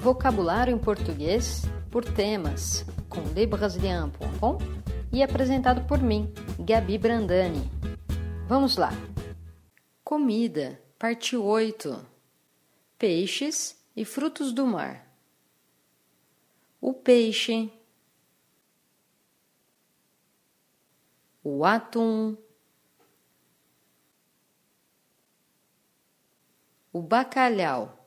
Vocabulário em português por temas, com lebrasilian.com e apresentado por mim, Gabi Brandani. Vamos lá! Comida, parte 8: Peixes e frutos do mar. O peixe, o atum, o bacalhau.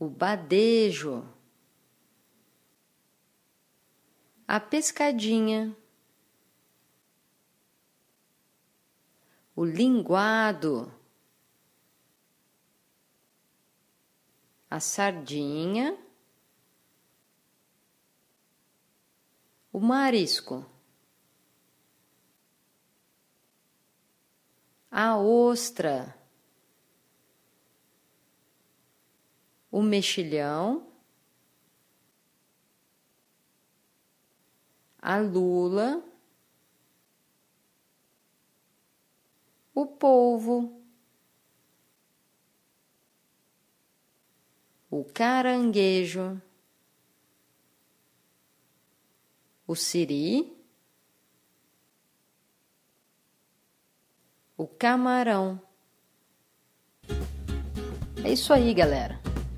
O badejo, a pescadinha, o linguado, a sardinha, o marisco, a ostra. O mexilhão, a lula, o polvo, o caranguejo, o siri, o camarão. É isso aí, galera.